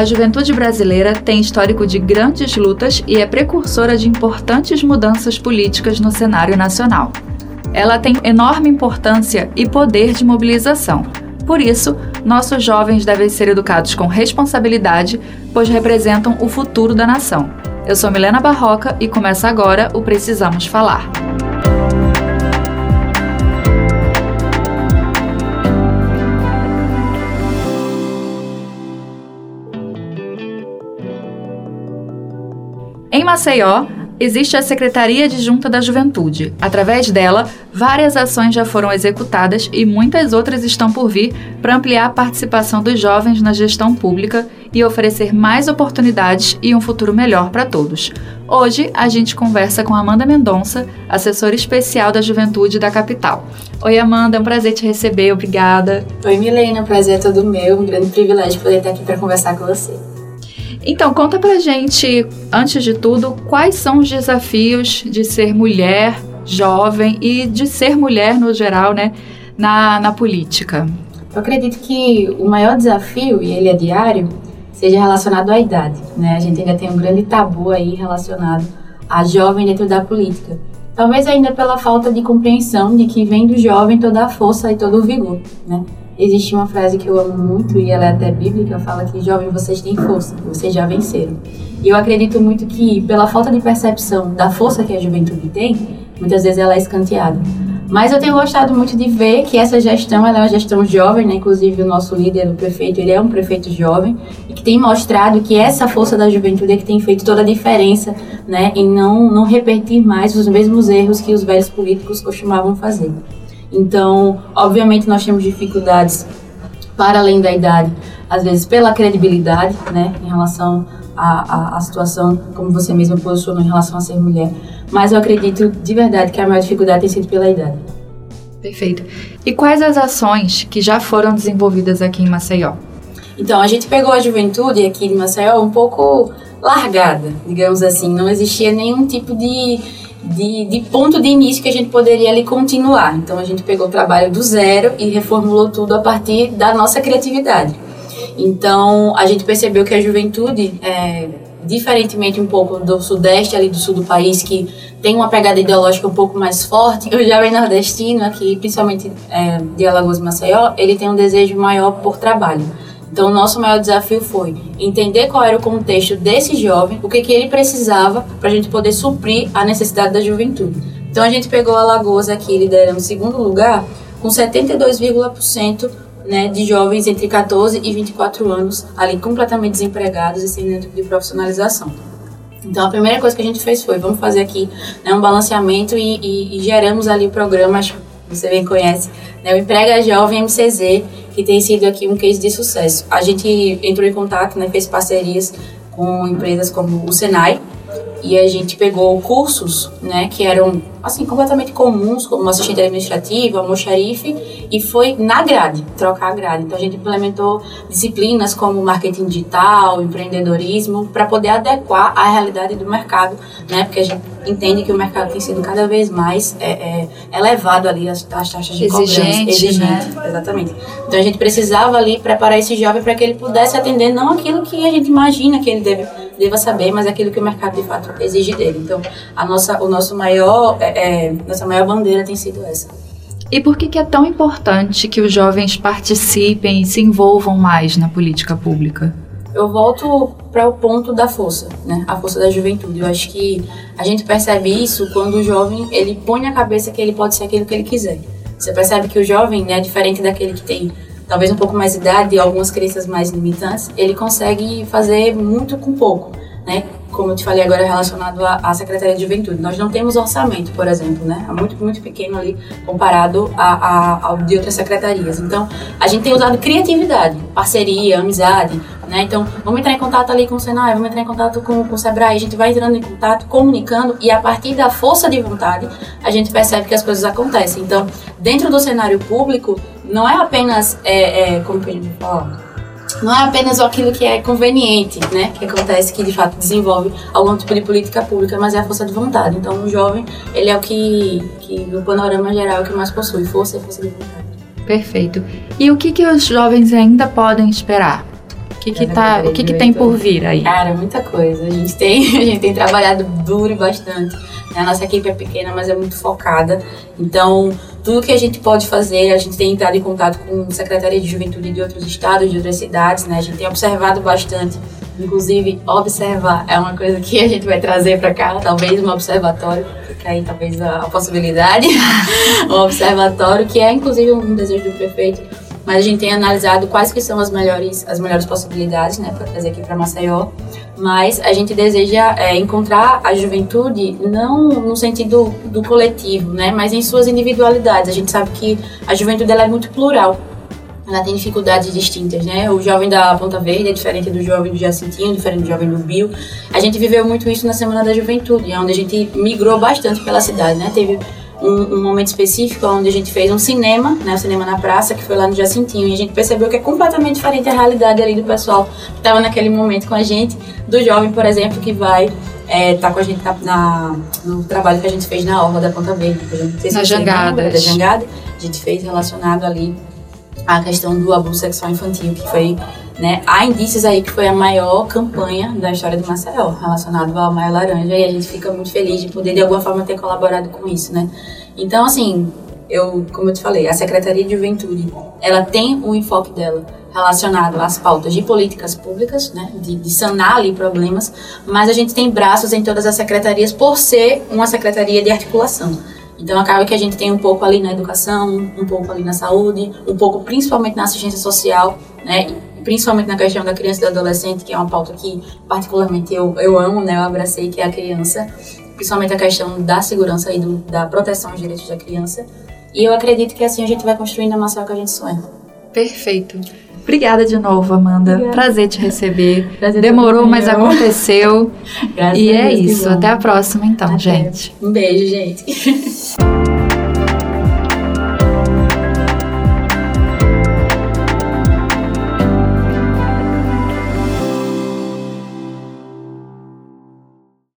A juventude brasileira tem histórico de grandes lutas e é precursora de importantes mudanças políticas no cenário nacional. Ela tem enorme importância e poder de mobilização. Por isso, nossos jovens devem ser educados com responsabilidade, pois representam o futuro da nação. Eu sou Milena Barroca e começa agora o Precisamos Falar. Maceió, existe a Secretaria de Junta da Juventude. Através dela, várias ações já foram executadas e muitas outras estão por vir para ampliar a participação dos jovens na gestão pública e oferecer mais oportunidades e um futuro melhor para todos. Hoje, a gente conversa com Amanda Mendonça, assessora especial da juventude da capital. Oi, Amanda, é um prazer te receber, obrigada. Oi, Milena, prazer é todo meu, um grande privilégio poder estar aqui para conversar com você. Então, conta pra gente, antes de tudo, quais são os desafios de ser mulher, jovem e de ser mulher no geral, né, na, na política? Eu acredito que o maior desafio, e ele é diário, seja relacionado à idade, né? A gente ainda tem um grande tabu aí relacionado a jovem dentro da política. Talvez ainda pela falta de compreensão de que vem do jovem toda a força e todo o vigor, né? Existe uma frase que eu amo muito e ela é até bíblica, fala que jovem vocês têm força, vocês já venceram. E eu acredito muito que pela falta de percepção da força que a juventude tem, muitas vezes ela é escanteada. Mas eu tenho gostado muito de ver que essa gestão ela é uma gestão jovem, né? Inclusive o nosso líder, o prefeito, ele é um prefeito jovem e que tem mostrado que essa força da juventude é que tem feito toda a diferença, né? Em não não repetir mais os mesmos erros que os velhos políticos costumavam fazer. Então, obviamente, nós temos dificuldades para além da idade, às vezes pela credibilidade, né, em relação à, à, situação, como você mesma posicionou, em relação a ser mulher. Mas eu acredito de verdade que a maior dificuldade tem sido pela idade. Perfeito. E quais as ações que já foram desenvolvidas aqui em Maceió? Então, a gente pegou a juventude aqui em Maceió um pouco largada, digamos assim. Não existia nenhum tipo de de, de, ponto de início que a gente poderia ali continuar. Então a gente pegou o trabalho do zero e reformulou tudo a partir da nossa criatividade. Então a gente percebeu que a juventude, é, diferentemente um pouco do sudeste ali do sul do país, que tem uma pegada ideológica um pouco mais forte, o jovem nordestino aqui, principalmente é, de Alagoas e Maceió, ele tem um desejo maior por trabalho. Então, nosso maior desafio foi entender qual era o contexto desse jovem, o que, que ele precisava para a gente poder suprir a necessidade da juventude. Então, a gente pegou Alagoas aqui liderando segundo lugar, com 72,% né, de jovens entre 14 e 24 anos ali completamente desempregados e sem nenhum tipo de profissionalização. Então, a primeira coisa que a gente fez foi, vamos fazer aqui né, um balanceamento e, e, e geramos ali o programa, acho que você bem conhece, né, o Emprega Jovem MCZ, que tem sido aqui um case de sucesso. A gente entrou em contato, né, fez parcerias com empresas como o Senai, e a gente pegou cursos, né, que eram assim completamente comuns, como assistente administrativo, almoxarife, e foi na grade, trocar a grade. Então a gente implementou disciplinas como marketing digital, empreendedorismo, para poder adequar à realidade do mercado, né, porque a gente entende que o mercado tem sido cada vez mais é, é, elevado ali as, as taxas de exigente, cobrança, exigente, né? exatamente. Então a gente precisava ali preparar esse jovem para que ele pudesse atender não aquilo que a gente imagina que ele deve deva saber, mas aquilo que o mercado de fato exige dele. Então, a nossa, o nosso maior, é, é, nossa maior bandeira tem sido essa. E por que, que é tão importante que os jovens participem e se envolvam mais na política pública? Eu volto para o ponto da força, né? A força da juventude. Eu acho que a gente percebe isso quando o jovem ele põe na cabeça que ele pode ser aquilo que ele quiser. Você percebe que o jovem, né, diferente daquele que tem talvez um pouco mais de idade e algumas crenças mais limitantes, ele consegue fazer muito com pouco, né? Como eu te falei agora relacionado à, Secretaria de Juventude. Nós não temos orçamento, por exemplo, né? É muito, muito pequeno ali comparado a, a, ao de outras secretarias. Então, a gente tem usado criatividade, parceria, amizade, né? Então, vamos entrar em contato ali com o Senai, vamos entrar em contato com, com o Sebrae, a gente vai entrando em contato, comunicando e a partir da força de vontade, a gente percebe que as coisas acontecem. Então, dentro do cenário público, não é apenas, é, é, como que a? Não é apenas aquilo que é conveniente, né? Que acontece, que de fato desenvolve algum tipo de política pública, mas é a força de vontade. Então, o jovem, ele é o que, que no panorama geral, é o que mais possui força e força de vontade. Perfeito. E o que, que os jovens ainda podem esperar? Que, que, tá, o que, que tem por vir aí? Cara, muita coisa. A gente tem, a gente tem trabalhado duro bastante. A nossa equipe é pequena, mas é muito focada. Então, tudo que a gente pode fazer, a gente tem entrado em contato com Secretaria de Juventude de outros estados, de outras cidades, né? A gente tem observado bastante. Inclusive, observar é uma coisa que a gente vai trazer para cá, talvez um observatório, fica aí talvez a, a possibilidade. um observatório, que é inclusive um desejo do prefeito mas a gente tem analisado quais que são as melhores, as melhores possibilidades, né, para trazer aqui para Maceió. Mas a gente deseja é, encontrar a juventude não no sentido do coletivo, né, mas em suas individualidades. A gente sabe que a juventude ela é muito plural. Ela tem dificuldades distintas, né? O jovem da Ponta Verde é diferente do jovem do Jacintinho, diferente do jovem do Bio. A gente viveu muito isso na Semana da Juventude, onde a gente migrou bastante pela cidade, né? Teve um, um, momento específico onde a gente fez um cinema, né, o cinema na praça, que foi lá no Jacintinho, e a gente percebeu que é completamente diferente a realidade ali do pessoal que estava naquele momento com a gente, do jovem, por exemplo, que vai é, tá com a gente na, no trabalho que a gente fez na Orla da Ponta Verde. A gente fez na jangada. Da jangada. A gente fez relacionado ali à questão do abuso sexual infantil, que foi né? Há indícios aí que foi a maior campanha da história do Maceió, relacionado ao Maio Laranja, e a gente fica muito feliz de poder, de alguma forma, ter colaborado com isso, né? Então, assim, eu, como eu te falei, a Secretaria de Juventude, ela tem um enfoque dela relacionado às pautas de políticas públicas, né, de, de, sanar ali problemas, mas a gente tem braços em todas as secretarias por ser uma secretaria de articulação. Então acaba que a gente tem um pouco ali na educação, um pouco ali na saúde, um pouco principalmente na assistência social, né, principalmente na questão da criança e do adolescente, que é uma pauta que particularmente eu, eu amo, né, eu abracei, que é a criança, principalmente a questão da segurança e do, da proteção aos direitos da criança. E eu acredito que assim a gente vai construindo a Marcel que a gente sonha. Perfeito. Obrigada de novo, Amanda. Obrigada. Prazer te receber. Prazer Demorou, mas aconteceu. e é isso. Até a próxima, então, Até. gente. Um beijo, gente.